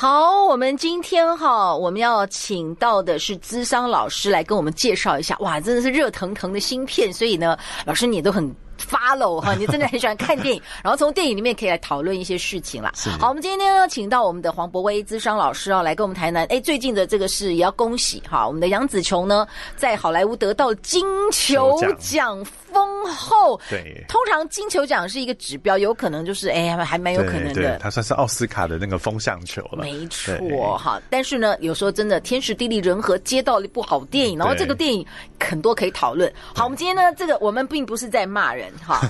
好，我们今天哈，我们要请到的是资商老师来跟我们介绍一下，哇，真的是热腾腾的芯片，所以呢，老师你都很 follow 哈，你真的很喜欢看电影，然后从电影里面可以来讨论一些事情啦。好，我们今天呢，请到我们的黄博威资商老师啊，来跟我们谈谈，哎，最近的这个事也要恭喜哈，我们的杨紫琼呢，在好莱坞得到金球奖。丰厚，对，通常金球奖是一个指标，有可能就是哎，还还蛮有可能的。对，对，它算是奥斯卡的那个风向球了。没错，哈。但是呢，有时候真的天时地利人和，接到了一部好电影，然后这个电影很多可以讨论。好，我们今天呢，这个我们并不是在骂人哈，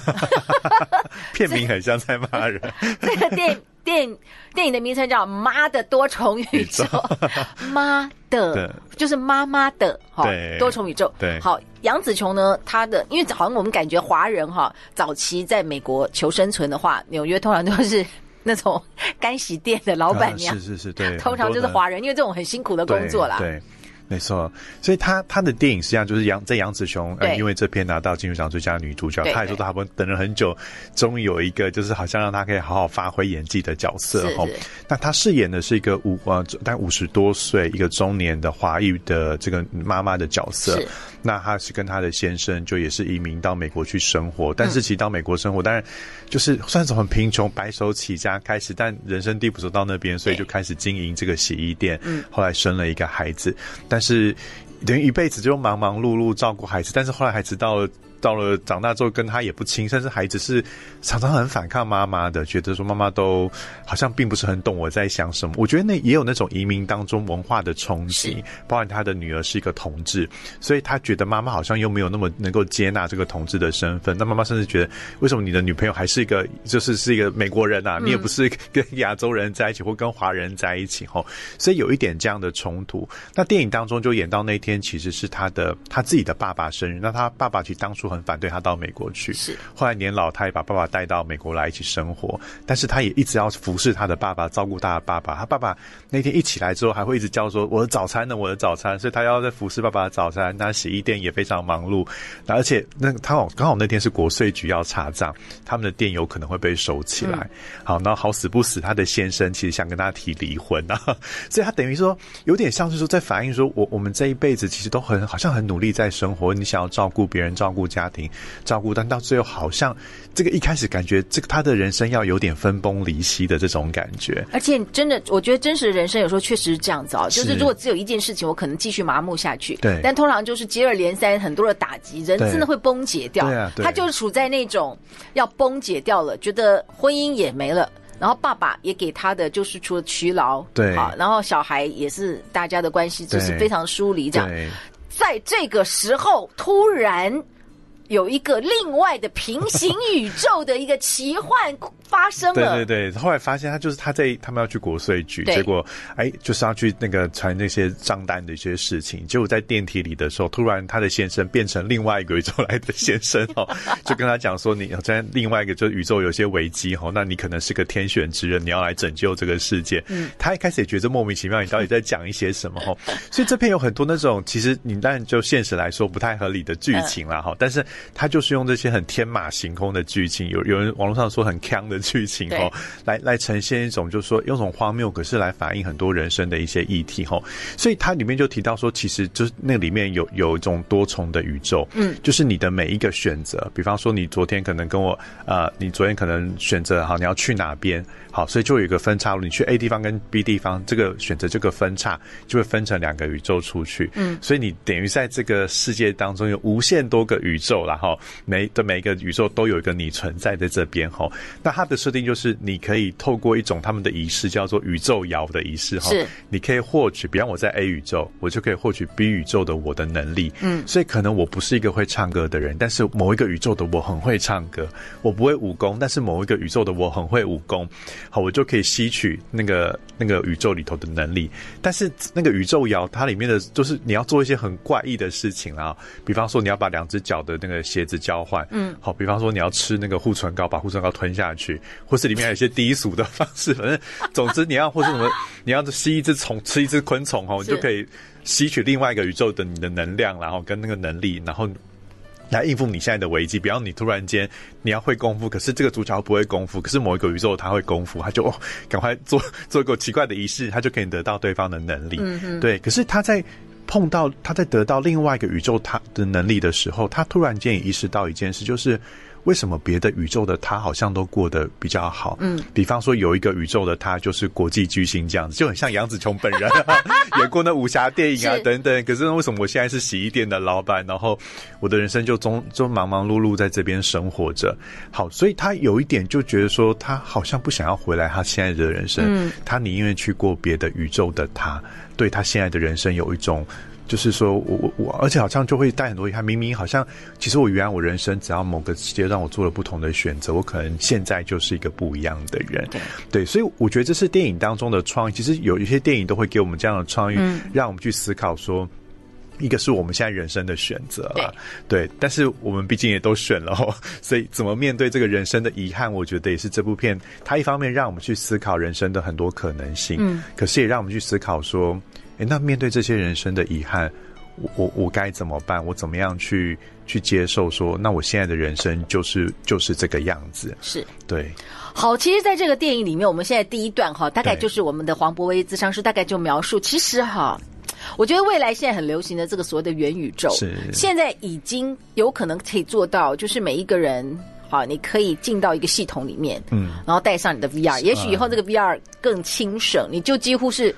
片名很像在骂人。这个电影。电影电影的名称叫《妈的多重宇宙》，妈的，就是妈妈的哈，多重宇宙。对，好，杨紫琼呢，她的因为好像我们感觉华人哈，早期在美国求生存的话，纽约通常都是那种干洗店的老板娘，是是是，对，通常就是华人，因为这种很辛苦的工作啦。对。没错，所以他他的电影实际上就是杨在杨紫琼，呃，因为这篇拿到金球奖最佳女主角，他也说他们等了很久，终于有一个就是好像让他可以好好发挥演技的角色哦。那他饰演的是一个五呃，但五十多岁一个中年的华裔的这个妈妈的角色。那他是跟他的先生就也是移民到美国去生活，但是其实到美国生活，当然就是算是很贫穷，白手起家开始，但人生地不熟到那边，所以就开始经营这个洗衣店。嗯，后来生了一个孩子，但但是等于一辈子就忙忙碌碌照顾孩子，但是后来孩子到了。到了长大之后，跟他也不亲，甚至孩子是常常很反抗妈妈的，觉得说妈妈都好像并不是很懂我在想什么。我觉得那也有那种移民当中文化的冲击，包含他的女儿是一个同志，所以他觉得妈妈好像又没有那么能够接纳这个同志的身份。那妈妈甚至觉得，为什么你的女朋友还是一个就是是一个美国人啊？你也不是跟亚洲人在一起，或跟华人在一起吼，所以有一点这样的冲突。那电影当中就演到那天，其实是他的他自己的爸爸生日。那他爸爸其实当初。很反对他到美国去，是后来年老，他也把爸爸带到美国来一起生活，但是他也一直要服侍他的爸爸，照顾他的爸爸。他爸爸那天一起来之后，还会一直叫说：“我的早餐呢？我的早餐。”所以他要在服侍爸爸的早餐。那洗衣店也非常忙碌，而且那他好刚好那天是国税局要查账，他们的店有可能会被收起来。嗯、好，那好死不死，他的先生其实想跟他提离婚啊，所以他等于说有点像是说在反映说，我我们这一辈子其实都很好像很努力在生活，你想要照顾别人，照顾家。家庭照顾，但到最后好像这个一开始感觉这个他的人生要有点分崩离析的这种感觉，而且真的，我觉得真实的人生有时候确实是这样子啊，就是如果只有一件事情，我可能继续麻木下去，对，但通常就是接二连三很多的打击，人真的会崩解掉，对啊，他就是处在那种要崩解掉了，觉得婚姻也没了，然后爸爸也给他的就是除了疲劳，对，好，然后小孩也是大家的关系就是非常疏离，这样，在这个时候突然。有一个另外的平行宇宙的一个奇幻发生了。对对对，后来发现他就是他在他们要去国税局，结果哎就是要去那个传那些账单的一些事情，结果在电梯里的时候，突然他的先生变成另外一个宇宙来的先生 哦，就跟他讲说，你在另外一个就宇宙有些危机哦，那你可能是个天选之人，你要来拯救这个世界。嗯，他一开始也觉得莫名其妙，你到底在讲一些什么哦？所以这片有很多那种其实你当然就现实来说不太合理的剧情了哈，但是。他就是用这些很天马行空的剧情，有有人网络上说很锵的剧情哦，来来呈现一种就是说用种荒谬，可是来反映很多人生的一些议题哦。所以它里面就提到说，其实就是那里面有有一种多重的宇宙，嗯，就是你的每一个选择，比方说你昨天可能跟我呃，你昨天可能选择好你要去哪边。好，所以就有一个分岔路，你去 A 地方跟 B 地方，这个选择这个分岔就会分成两个宇宙出去。嗯，所以你等于在这个世界当中有无限多个宇宙，然后每的每一个宇宙都有一个你存在在这边哈。那它的设定就是你可以透过一种他们的仪式叫做宇宙摇的仪式哈，是，你可以获取，比方我在 A 宇宙，我就可以获取 B 宇宙的我的能力。嗯，所以可能我不是一个会唱歌的人，但是某一个宇宙的我很会唱歌。我不会武功，但是某一个宇宙的我很会武功。好，我就可以吸取那个那个宇宙里头的能力，但是那个宇宙摇它里面的就是你要做一些很怪异的事情啊，比方说你要把两只脚的那个鞋子交换，嗯，好，比方说你要吃那个护唇膏，把护唇膏吞下去，或是里面还有一些低俗的方式，反正 总之你要或是什么，你要吸一只虫，吃一只昆虫哦，你就可以吸取另外一个宇宙的你的能量，然后跟那个能力，然后。来应付你现在的危机。比方你突然间你要会功夫，可是这个主角不会功夫，可是某一个宇宙他会功夫，他就哦，赶快做做一个奇怪的仪式，他就可以得到对方的能力。嗯嗯，对。可是他在碰到他在得到另外一个宇宙他的能力的时候，他突然间也意识到一件事，就是。为什么别的宇宙的他好像都过得比较好？嗯，比方说有一个宇宙的他就是国际巨星这样子，就很像杨紫琼本人 演过那武侠电影啊等等。可是为什么我现在是洗衣店的老板，然后我的人生就中就忙忙碌碌在这边生活着？好，所以他有一点就觉得说，他好像不想要回来他现在的人生，嗯，他宁愿去过别的宇宙的他，对他现在的人生有一种。就是说我我我，而且好像就会带很多遗憾。明明好像，其实我原来我人生只要某个阶段我做了不同的选择，我可能现在就是一个不一样的人。对，对，所以我觉得这是电影当中的创意。其实有一些电影都会给我们这样的创意，嗯、让我们去思考说，一个是我们现在人生的选择了，对，对。但是我们毕竟也都选了，哦 所以怎么面对这个人生的遗憾，我觉得也是这部片它一方面让我们去思考人生的很多可能性，嗯，可是也让我们去思考说。诶，那面对这些人生的遗憾，我我我该怎么办？我怎么样去去接受说？说那我现在的人生就是就是这个样子。是对。好，其实，在这个电影里面，我们现在第一段哈，大概就是我们的黄博威咨商师大概就描述，其实哈，我觉得未来现在很流行的这个所谓的元宇宙，是现在已经有可能可以做到，就是每一个人好，你可以进到一个系统里面，嗯，然后带上你的 VR，也许以后这个 VR 更轻省，你就几乎是。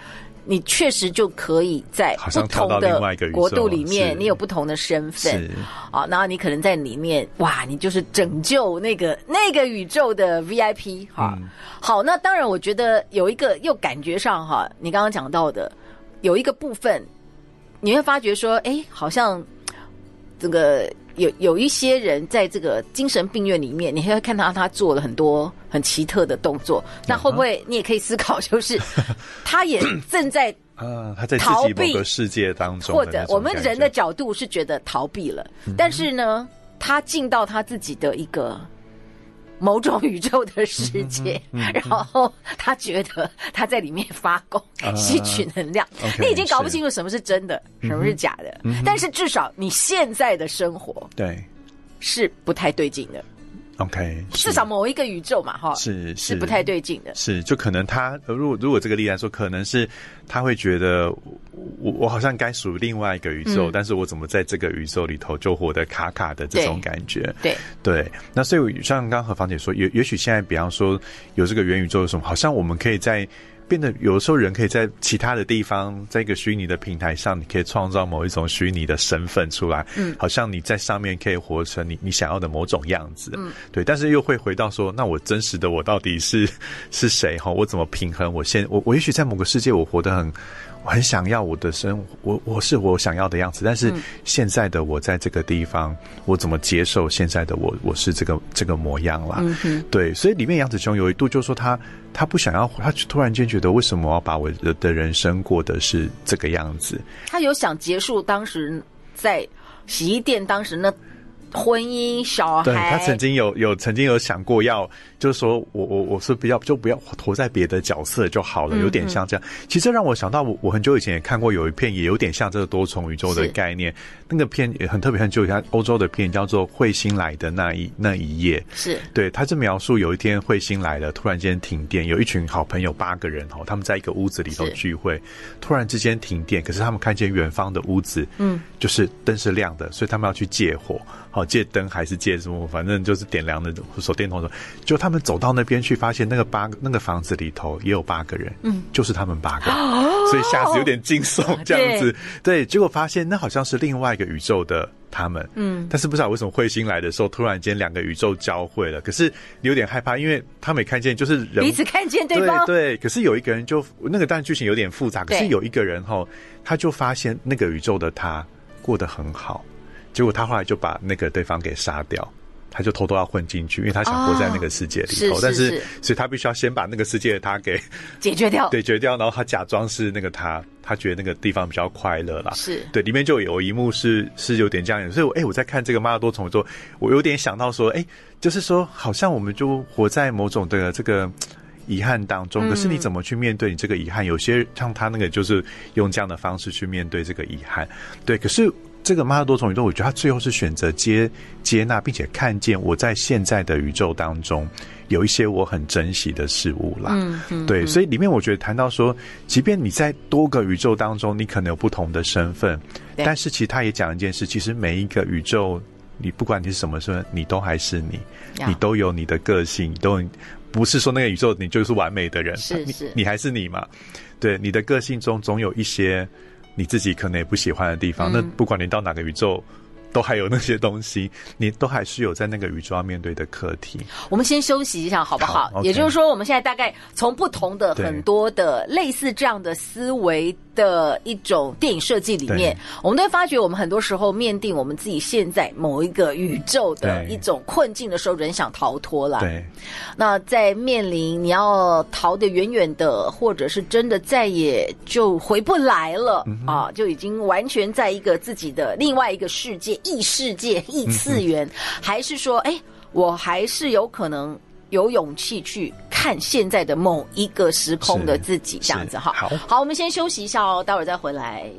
你确实就可以在不同的国度里面，你有不同的身份啊，然后你可能在里面，哇，你就是拯救那个那个宇宙的 VIP 哈。好，那当然，我觉得有一个又感觉上哈，你刚刚讲到的有一个部分，你会发觉说，哎，好像这个。有有一些人在这个精神病院里面，你会看到他做了很多很奇特的动作。那会不会你也可以思考，就是 他也正在啊，他在自己某个世界当中，或者我们人的角度是觉得逃避了，但是呢，他进到他自己的一个。某种宇宙的世界，然后他觉得他在里面发功，啊、吸取能量。你已经搞不清楚什么是真的，什么是假的。嗯、但是至少你现在的生活，对，是不太对劲的。OK，至少某一个宇宙嘛，哈，是是，不太对劲的。是，就可能他如果如果这个例子来说，可能是他会觉得我我好像该属于另外一个宇宙，嗯、但是我怎么在这个宇宙里头就活得卡卡的这种感觉？对对，对。那所以像刚刚何芳姐说，也也许现在比方说有这个元宇宙什么，好像我们可以在。变得有时候，人可以在其他的地方，在一个虚拟的平台上，你可以创造某一种虚拟的身份出来，嗯，好像你在上面可以活成你你想要的某种样子，嗯，对。但是又会回到说，那我真实的我到底是是谁？哈，我怎么平衡？我现我我也许在某个世界，我活得很。我很想要我的生活，我我是我想要的样子，但是现在的我在这个地方，我怎么接受现在的我？我是这个这个模样啦。嗯，对，所以里面杨子琼有一度就说他他不想要，他突然间觉得为什么我要把我的的人生过的是这个样子？他有想结束当时在洗衣店当时那。婚姻、小孩，对，他曾经有有曾经有想过要，就是说我我我是比较就不要活在别的角色就好了，有点像这样。其实让我想到我我很久以前也看过有一片也有点像这个多重宇宙的概念，那个片也很特别，很久以前欧洲的片叫做《彗星来的那一那一夜》，是。对，他是描述有一天彗星来了，突然间停电，有一群好朋友八个人哦，他们在一个屋子里头聚会，突然之间停电，可是他们看见远方的屋子，嗯，就是灯是亮的，所以他们要去借火。好，借灯还是借什么？反正就是点亮的手电筒的。就他们走到那边去，发现那个八那个房子里头也有八个人，嗯，就是他们八个，哦所以吓死有点惊悚这样子。对，结果发现那好像是另外一个宇宙的他们，嗯，但是不知道为什么彗星来的时候，突然间两个宇宙交汇了。可是你有点害怕，因为他没看见，就是人彼此看见对方。对，可是有一个人就那个，当然剧情有点复杂。可是有一个人哈，他就发现那个宇宙的他过得很好。结果他后来就把那个对方给杀掉，他就偷偷要混进去，因为他想活在那个世界里头。但是，所以他必须要先把那个世界的他给解决掉，对，解决掉，然后他假装是那个他，他觉得那个地方比较快乐啦。是对，里面就有一幕是是有点这样，所以我，哎，我在看这个《妈的多重宇宙》，我有点想到说，哎，就是说，好像我们就活在某种的这个。遗憾当中，可是你怎么去面对你这个遗憾？嗯、有些像他那个，就是用这样的方式去面对这个遗憾。对，可是这个妈的多重宇宙，我觉得他最后是选择接接纳，并且看见我在现在的宇宙当中有一些我很珍惜的事物啦。嗯嗯，对，所以里面我觉得谈到说，即便你在多个宇宙当中，你可能有不同的身份，但是其实他也讲一件事，其实每一个宇宙，你不管你是什么身份，你都还是你，你都有你的个性，都不是说那个宇宙你就是完美的人，是是，你，你还是你嘛。对，你的个性中总有一些。你自己可能也不喜欢的地方，嗯、那不管你到哪个宇宙，都还有那些东西，你都还是有在那个宇宙要面对的课题。我们先休息一下，好不好？也就是说，我们现在大概从不同的很多的类似这样的思维。的一种电影设计里面，我们都会发觉，我们很多时候面对我们自己现在某一个宇宙的一种困境的时候，人想逃脱了。对，那在面临你要逃得远远的，或者是真的再也就回不来了、嗯、啊，就已经完全在一个自己的另外一个世界、异世界、异次元，嗯、还是说，哎，我还是有可能。有勇气去看现在的某一个时空的自己，这样子哈。好，好，我们先休息一下哦，待会儿再回来。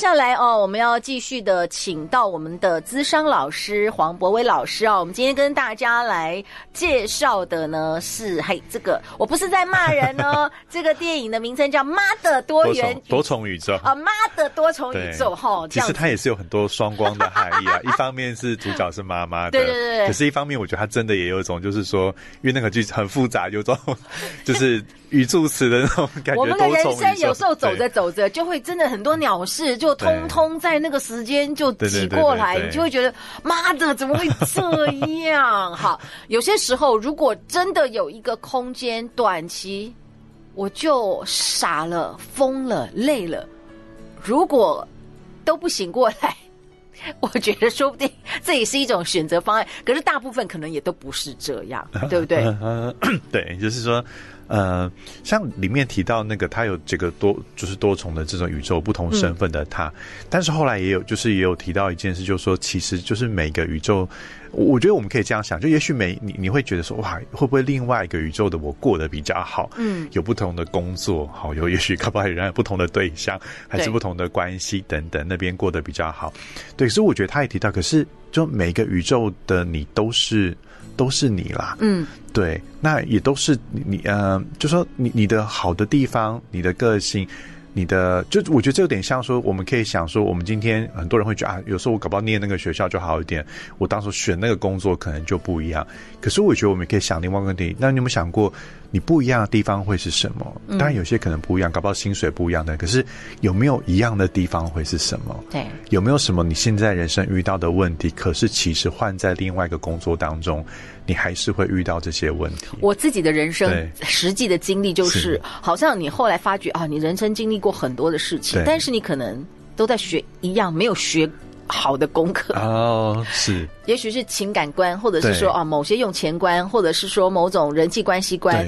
下来哦，我们要继续的请到我们的资商老师黄博威老师哦。我们今天跟大家来介绍的呢是，嘿，这个我不是在骂人哦，这个电影的名称叫《妈的多元多重宇宙》啊，《妈的多重宇宙》哈。其实它也是有很多双光的含义啊。一方面是主角是妈妈的，对对对。可是一方面，我觉得它真的也有一种，就是说，因为那个剧很复杂，有种就是。语助词的那种感觉，我们的人生有时候走着走着，就会真的很多鸟事，就通通在那个时间就挤过来，你就会觉得妈的，怎么会这样？好，有些时候如果真的有一个空间短期，我就傻了、疯了、累了，如果都不醒过来，我觉得说不定这也是一种选择方案。可是大部分可能也都不是这样，对不对？对，就是说。呃，像里面提到那个，他有这个多，就是多重的这种宇宙不同身份的他，但是后来也有，就是也有提到一件事，就是说，其实就是每个宇宙，我觉得我们可以这样想，就也许每你你会觉得说，哇，会不会另外一个宇宙的我过得比较好？嗯，有不同的工作，好，有也许可不可以有不同的对象，还是不同的关系等等，那边过得比较好。对，所以我觉得他也提到，可是就每个宇宙的你都是。都是你啦，嗯，对，那也都是你，你呃，就说你你的好的地方，你的个性。你的就我觉得这有点像说，我们可以想说，我们今天很多人会觉得啊，有时候我搞不好念那个学校就好一点，我当时选那个工作可能就不一样。可是我觉得我们可以想另外一个问题，那你有没有想过，你不一样的地方会是什么？当然有些可能不一样，搞不好薪水不一样的，可是有没有一样的地方会是什么？对，有没有什么你现在人生遇到的问题，可是其实换在另外一个工作当中，你还是会遇到这些问题？我自己的人生实际的经历就是，是好像你后来发觉啊，你人生经历。过很多的事情，但是你可能都在学一样没有学好的功课。哦，是，也许是情感观，或者是说啊某些用钱观，或者是说某种人际关系观。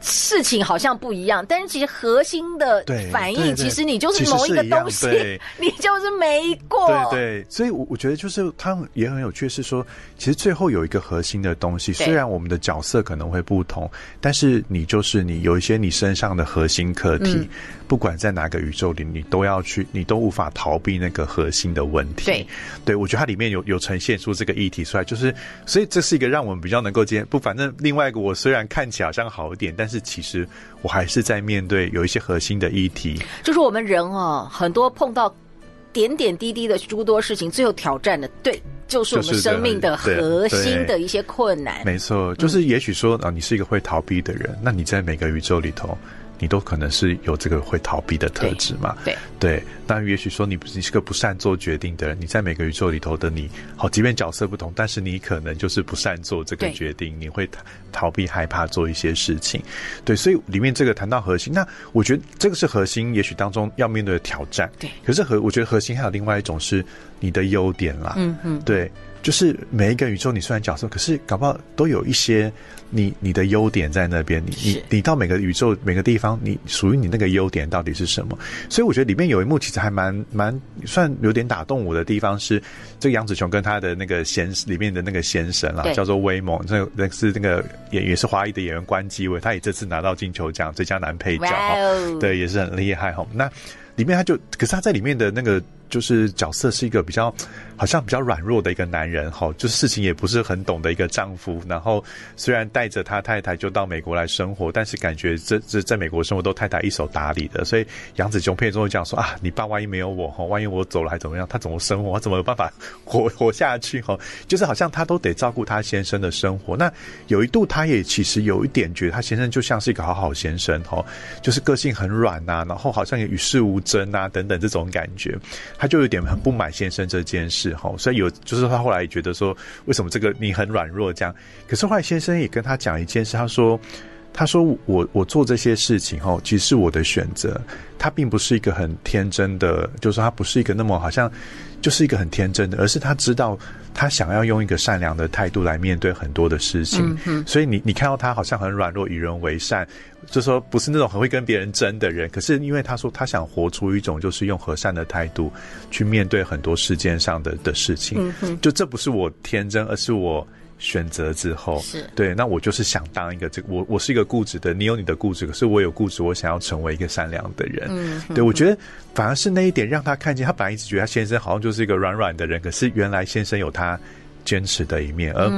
事情好像不一样，但是其实核心的反应，其实你就是某一个东西，你就是没过。对对，所以，我我觉得就是他也很有趣，是说，其实最后有一个核心的东西，虽然我们的角色可能会不同，但是你就是你有一些你身上的核心课题，嗯、不管在哪个宇宙里，你都要去，你都无法逃避那个核心的问题。对，对我觉得它里面有有呈现出这个议题出来，就是，所以这是一个让我们比较能够接不，反正另外一个我虽然看起来好像好一点，但是。其实我还是在面对有一些核心的议题，就是我们人啊，很多碰到点点滴滴的诸多事情，最后挑战的，对，就是我们生命的核心的一些困难。没错，就是也许说啊，你是一个会逃避的人，那你在每个宇宙里头。你都可能是有这个会逃避的特质嘛？对对，那也许说你你是个不善做决定的人，你在每个宇宙里头的你，好，即便角色不同，但是你可能就是不善做这个决定，你会逃避、害怕做一些事情。对，所以里面这个谈到核心，那我觉得这个是核心，也许当中要面对的挑战。对，可是核我觉得核心还有另外一种是你的优点啦。嗯嗯，对。就是每一个宇宙你虽然角色，可是搞不好都有一些你你的优点在那边。你你你到每个宇宙每个地方，你属于你那个优点到底是什么？所以我觉得里面有一幕其实还蛮蛮算有点打动我的地方是，这个杨紫琼跟他的那个先里面的那个先生啦，叫做威猛，那那是那个演也是华裔的演员关机位，他也这次拿到金球奖最佳男配角.对，也是很厉害哈。那里面他就可是他在里面的那个。就是角色是一个比较，好像比较软弱的一个男人，哈，就是事情也不是很懂的一个丈夫。然后虽然带着他太太就到美国来生活，但是感觉这这在美国生活都太太一手打理的。所以杨子琼片中会讲说啊，你爸万一没有我，哈，万一我走了还怎么样？他怎么生活？他怎么有办法活活下去？哈，就是好像他都得照顾他先生的生活。那有一度他也其实有一点觉得他先生就像是一个好好先生，哈，就是个性很软呐，然后好像也与世无争啊等等这种感觉。他就有点很不满先生这件事哈，所以有就是他后来也觉得说，为什么这个你很软弱这样？可是后来先生也跟他讲一件事，他说，他说我我做这些事情哈，其实是我的选择，他并不是一个很天真的，就是他不是一个那么好像就是一个很天真的，而是他知道他想要用一个善良的态度来面对很多的事情，所以你你看到他好像很软弱，与人为善。就说不是那种很会跟别人争的人，可是因为他说他想活出一种就是用和善的态度去面对很多世间上的的事情，就这不是我天真，而是我选择之后是对。那我就是想当一个这个，我我是一个固执的，你有你的固执，可是我有固执，我想要成为一个善良的人。嗯，对，我觉得反而是那一点让他看见，他本来一直觉得他先生好像就是一个软软的人，可是原来先生有他坚持的一面，而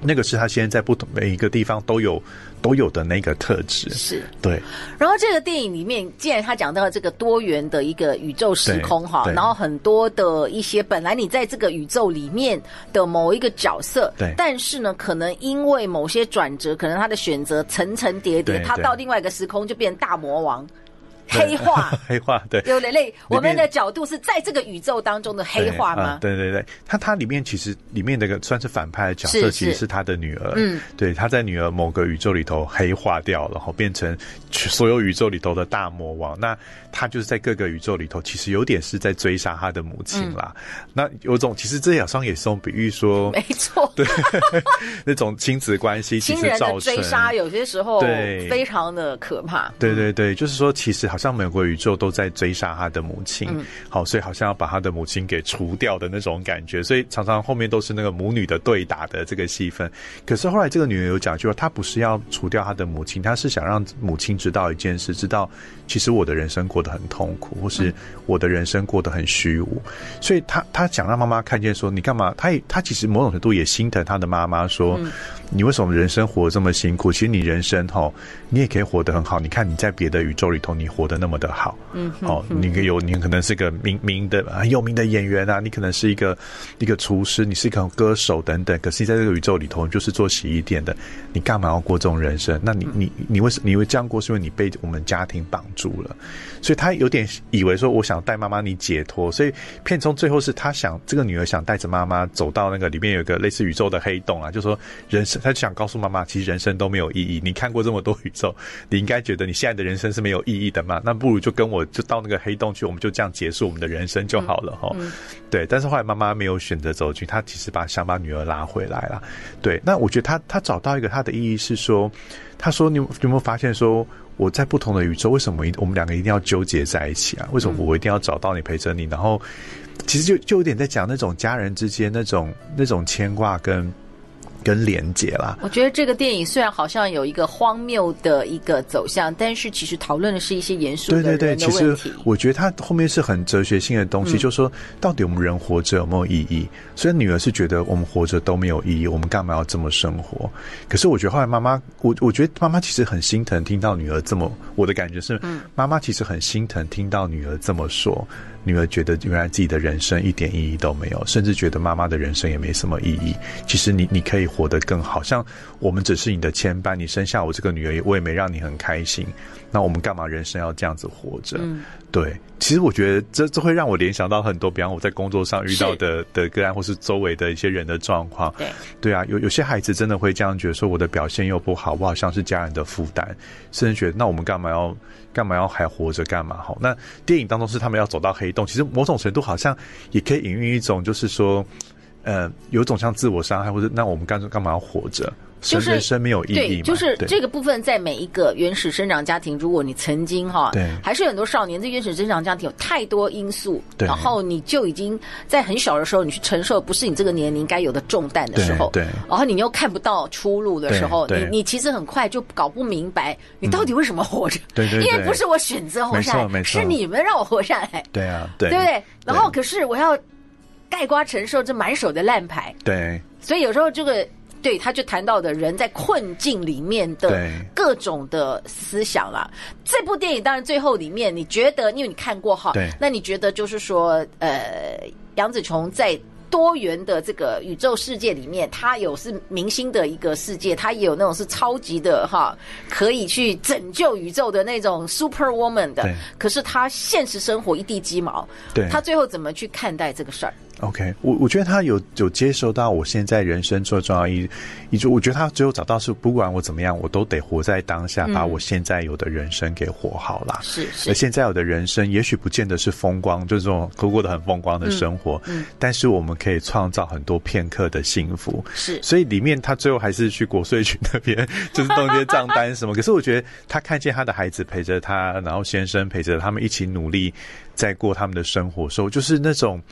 那个是他现在在不同每一个地方都有。都有的那个特质。是。对，然后这个电影里面，既然他讲到了这个多元的一个宇宙时空哈，然后很多的一些本来你在这个宇宙里面的某一个角色，对，但是呢，可能因为某些转折，可能他的选择层层叠叠，他到另外一个时空就变成大魔王。黑化，黑化，对，有人类，我们的角度是在这个宇宙当中的黑化吗？对对对，他他里面其实里面那个算是反派的角色，其实是他的女儿。嗯，对，他在女儿某个宇宙里头黑化掉了，然后变成所有宇宙里头的大魔王。那他就是在各个宇宙里头，其实有点是在追杀他的母亲啦。那有种，其实这好像也是种比喻说，没错，对，那种亲子关系，其实造成追杀有些时候对非常的可怕。对对对，就是说，其实好。像美国宇宙都在追杀他的母亲，嗯，好，所以好像要把他的母亲给除掉的那种感觉，所以常常后面都是那个母女的对打的这个戏份。可是后来这个女人有讲，就说她不是要除掉她的母亲，她是想让母亲知道一件事，知道其实我的人生过得很痛苦，或是我的人生过得很虚无。所以她她想让妈妈看见，说你干嘛？她也她其实某种程度也心疼她的妈妈，说。嗯你为什么人生活得这么辛苦？其实你人生哈，你也可以活得很好。你看你在别的宇宙里头，你活得那么的好，嗯，哦，你可有你可能是个名名的很有名的演员啊，你可能是一个一个厨师，你是一个歌手等等。可是你在这个宇宙里头，你就是做洗衣店的，你干嘛要过这种人生？那你你你为什么你会这样过？是因为你被我们家庭绑住了。所以他有点以为说，我想带妈妈你解脱。所以片中最后是他想这个女儿想带着妈妈走到那个里面有一个类似宇宙的黑洞啊，就说人生。他就想告诉妈妈，其实人生都没有意义。你看过这么多宇宙，你应该觉得你现在的人生是没有意义的嘛？那不如就跟我就到那个黑洞去，我们就这样结束我们的人生就好了哈、嗯嗯。对，但是后来妈妈没有选择走进去，她其实把想把女儿拉回来了。对，那我觉得她她找到一个她的意义是说，她说你有没有发现说我在不同的宇宙，为什么我们两个一定要纠结在一起啊？为什么我一定要找到你陪着你？然后其实就就有点在讲那种家人之间那种那种牵挂跟。跟连结啦，我觉得这个电影虽然好像有一个荒谬的一个走向，但是其实讨论的是一些严肃。对对对，其实我觉得它后面是很哲学性的东西，嗯、就是说到底我们人活着有没有意义？虽然女儿是觉得我们活着都没有意义，我们干嘛要这么生活？可是我觉得后来妈妈，我我觉得妈妈其实很心疼听到女儿这么，我的感觉是，妈妈其实很心疼听到女儿这么说。女儿觉得原来自己的人生一点意义都没有，甚至觉得妈妈的人生也没什么意义。其实你你可以活得更好，像我们只是你的牵绊，你生下我这个女儿，我也没让你很开心。那我们干嘛人生要这样子活着？嗯，对。其实我觉得这这会让我联想到很多，比方我在工作上遇到的的个案，或是周围的一些人的状况。对，对啊，有有些孩子真的会这样觉得，说我的表现又不好，我好像是家人的负担，甚至觉得那我们干嘛要干嘛要还活着干嘛？好，那电影当中是他们要走到黑洞，其实某种程度好像也可以隐喻一种，就是说。呃，有种像自我伤害，或者那我们干干嘛要活着？就是生没有意义对，就是这个部分，在每一个原始生长家庭，如果你曾经哈，对，还是很多少年，这原始生长家庭有太多因素，对，然后你就已经在很小的时候，你去承受不是你这个年龄该有的重担的时候，对，然后你又看不到出路的时候，你你其实很快就搞不明白你到底为什么活着，对对，因为不是我选择活下来，是你们让我活下来，对啊，对，对不对？然后可是我要盖瓜承受这满手的烂牌，对，所以有时候这个。对，他就谈到的人在困境里面的各种的思想啦。这部电影当然最后里面，你觉得，因为你看过哈，对，那你觉得就是说，呃，杨紫琼在多元的这个宇宙世界里面，她有是明星的一个世界，她也有那种是超级的哈，可以去拯救宇宙的那种 super woman 的。可是他现实生活一地鸡毛，对，他最后怎么去看待这个事儿？OK，我我觉得他有有接受到我现在人生最重要一一就我觉得他最后找到是不管我怎么样，我都得活在当下，把我现在有的人生给活好了。是、嗯、是。而现在有的人生也许不见得是风光，就是这种过过得很风光的生活，嗯，嗯，但是我们可以创造很多片刻的幸福。是。所以里面他最后还是去国税局那边，就是弄些账单什么。可是我觉得他看见他的孩子陪着他，然后先生陪着他们一起努力在过他们的生活的时候，就是那种。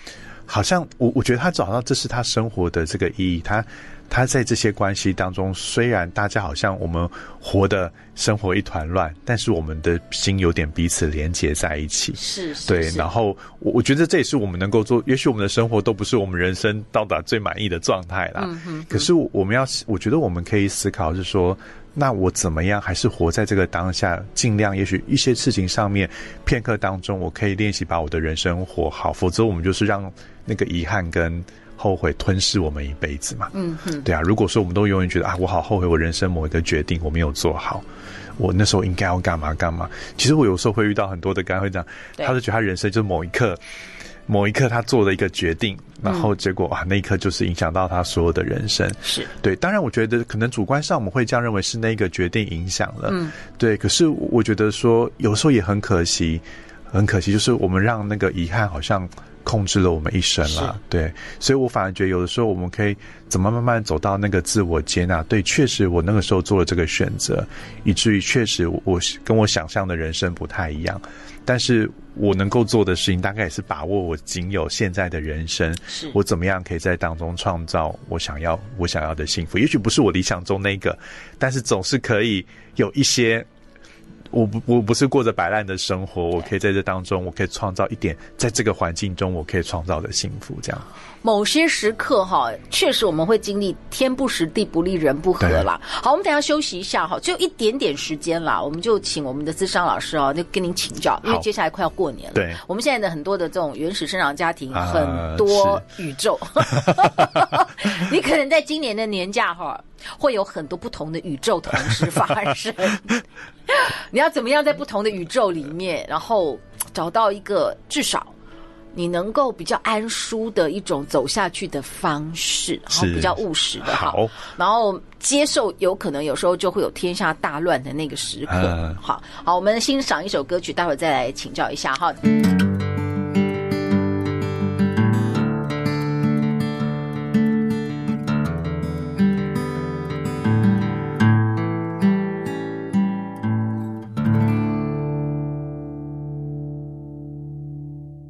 好像我我觉得他找到这是他生活的这个意义，他他在这些关系当中，虽然大家好像我们活的生活一团乱，但是我们的心有点彼此连接在一起。是，是，对。然后我我觉得这也是我们能够做，也许我们的生活都不是我们人生到达最满意的状态啦。嗯哼。可是我们要，我觉得我们可以思考是说。那我怎么样？还是活在这个当下，尽量，也许一些事情上面，片刻当中，我可以练习把我的人生活好。否则，我们就是让那个遗憾跟后悔吞噬我们一辈子嘛。嗯哼，对啊。如果说我们都永远觉得啊，我好后悔我人生某一个决定我没有做好，我那时候应该要干嘛干嘛。其实我有时候会遇到很多的干会这样，他就觉得他人生就某一刻。某一刻，他做了一个决定，然后结果啊，那一刻就是影响到他所有的人生。是对，当然，我觉得可能主观上我们会这样认为，是那个决定影响了。嗯，对。可是我觉得说，有时候也很可惜，很可惜，就是我们让那个遗憾好像控制了我们一生了。对，所以我反而觉得，有的时候我们可以怎么慢慢走到那个自我接纳。对，确实我那个时候做了这个选择，以至于确实我跟我想象的人生不太一样。但是我能够做的事情，大概也是把握我仅有现在的人生，是我怎么样可以在当中创造我想要我想要的幸福。也许不是我理想中那个，但是总是可以有一些。我不我不是过着摆烂的生活，我可以在这当中，我可以创造一点，在这个环境中我可以创造的幸福，这样。某些时刻哈，确实我们会经历天不时地不利人不和啦。好，我们等一下休息一下哈，只有一点点时间啦，我们就请我们的资商老师哦，就跟您请教，因为接下来快要过年了。对，我们现在的很多的这种原始生长家庭，很多宇宙，呃、你可能在今年的年假哈，会有很多不同的宇宙同时发生。你要怎么样在不同的宇宙里面，然后找到一个至少。你能够比较安舒的一种走下去的方式，然后比较务实的好，然后接受有可能有时候就会有天下大乱的那个时刻。嗯、好好，我们欣赏一首歌曲，待会儿再来请教一下哈。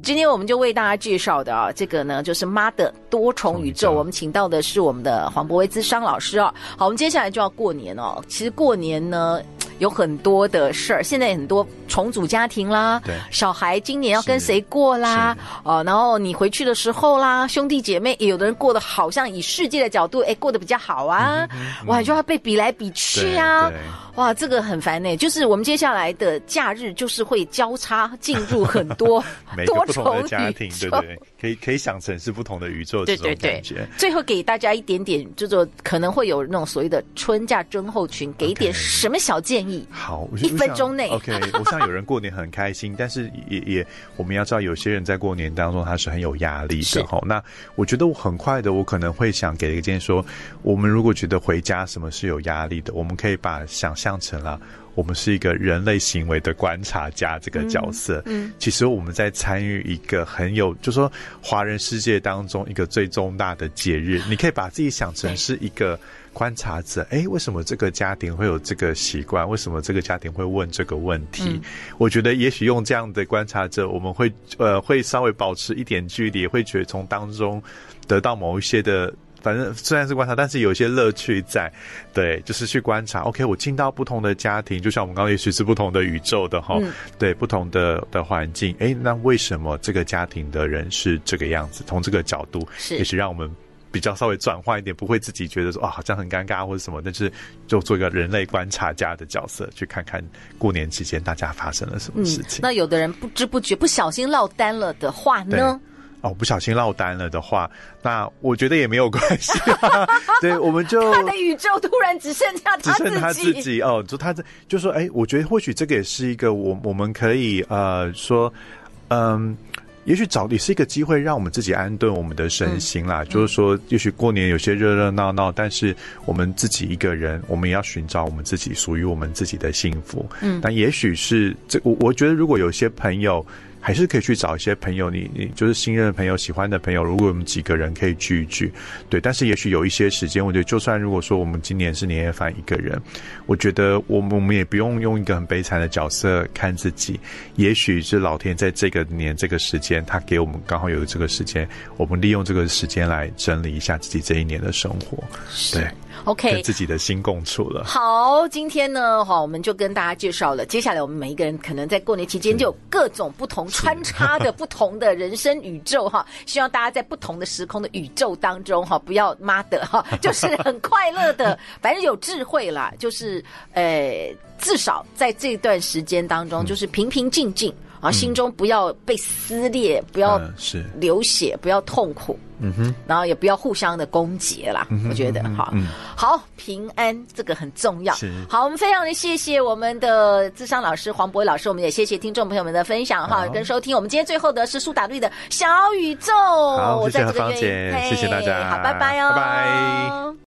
今天我们就为大家介绍的啊，这个呢就是妈的多重宇宙。我们请到的是我们的黄博威资商老师啊。好，我们接下来就要过年哦。其实过年呢有很多的事儿，现在很多重组家庭啦，对，小孩今年要跟谁过啦？哦，然后你回去的时候啦，兄弟姐妹也有的人过得好像以世界的角度，哎，过得比较好啊，嗯嗯嗯、哇，就要被比来比去啊。哇，这个很烦呢。就是我们接下来的假日，就是会交叉进入很多 多重的家庭，对不对？可以可以想成是不同的宇宙，对对对。最后给大家一点点，就说可能会有那种所谓的春假症候群，给一点什么小建议？好，一分钟内。OK，我想有人过年很开心，但是也也我们要知道，有些人在过年当中他是很有压力的哈。那我觉得我很快的，我可能会想给一个建议说，我们如果觉得回家什么是有压力的，我们可以把想象。象成了。我们是一个人类行为的观察家这个角色，嗯，嗯，其实我们在参与一个很有，就是说华人世界当中一个最重大的节日，你可以把自己想成是一个观察者。哎，为什么这个家庭会有这个习惯？为什么这个家庭会问这个问题？嗯，我觉得也许用这样的观察者，我们会呃会稍微保持一点距离，会觉得从当中得到某一些的。反正虽然是观察，但是有一些乐趣在，对，就是去观察。OK，我进到不同的家庭，就像我们刚刚也许是不同的宇宙的哈，嗯、对，不同的的环境。哎，那为什么这个家庭的人是这个样子？从这个角度，是也许让我们比较稍微转换一点，不会自己觉得说啊、哦，好像很尴尬或者什么。但是就做一个人类观察家的角色，去看看过年期间大家发生了什么事情。嗯、那有的人不知不觉不小心落单了的话呢？哦，不小心落单了的话，那我觉得也没有关系，啊。对，我们就他的宇宙突然只剩下他自己，只剩他自己哦。就他这就说，哎，我觉得或许这个也是一个我我们可以呃说，嗯，也许找也是一个机会，让我们自己安顿我们的身心啦。嗯、就是说，也许过年有些热热闹闹，但是我们自己一个人，我们也要寻找我们自己属于我们自己的幸福。嗯，但也许是这我我觉得，如果有些朋友。还是可以去找一些朋友，你你就是信任的朋友、喜欢的朋友。如果我们几个人可以聚一聚，对。但是也许有一些时间，我觉得就算如果说我们今年是年夜饭一个人，我觉得我们我们也不用用一个很悲惨的角色看自己。也许是老天在这个年这个时间，他给我们刚好有这个时间，我们利用这个时间来整理一下自己这一年的生活，对。OK，跟自己的心共处了。好，今天呢，哈，我们就跟大家介绍了。接下来，我们每一个人可能在过年期间就有各种不同穿插的不同的人生宇宙，哈。希望大家在不同的时空的宇宙当中，哈，不要妈的，哈，就是很快乐的，反正有智慧啦。就是，呃，至少在这段时间当中，就是平平静静。啊，心中不要被撕裂，不要是流血，不要痛苦，嗯哼，然后也不要互相的攻击啦。我觉得哈，好平安这个很重要。好，我们非常的谢谢我们的智商老师黄博老师，我们也谢谢听众朋友们的分享哈跟收听。我们今天最后的是苏打绿的小宇宙，好，谢谢芳姐，谢谢大家，好，拜拜哦，拜拜。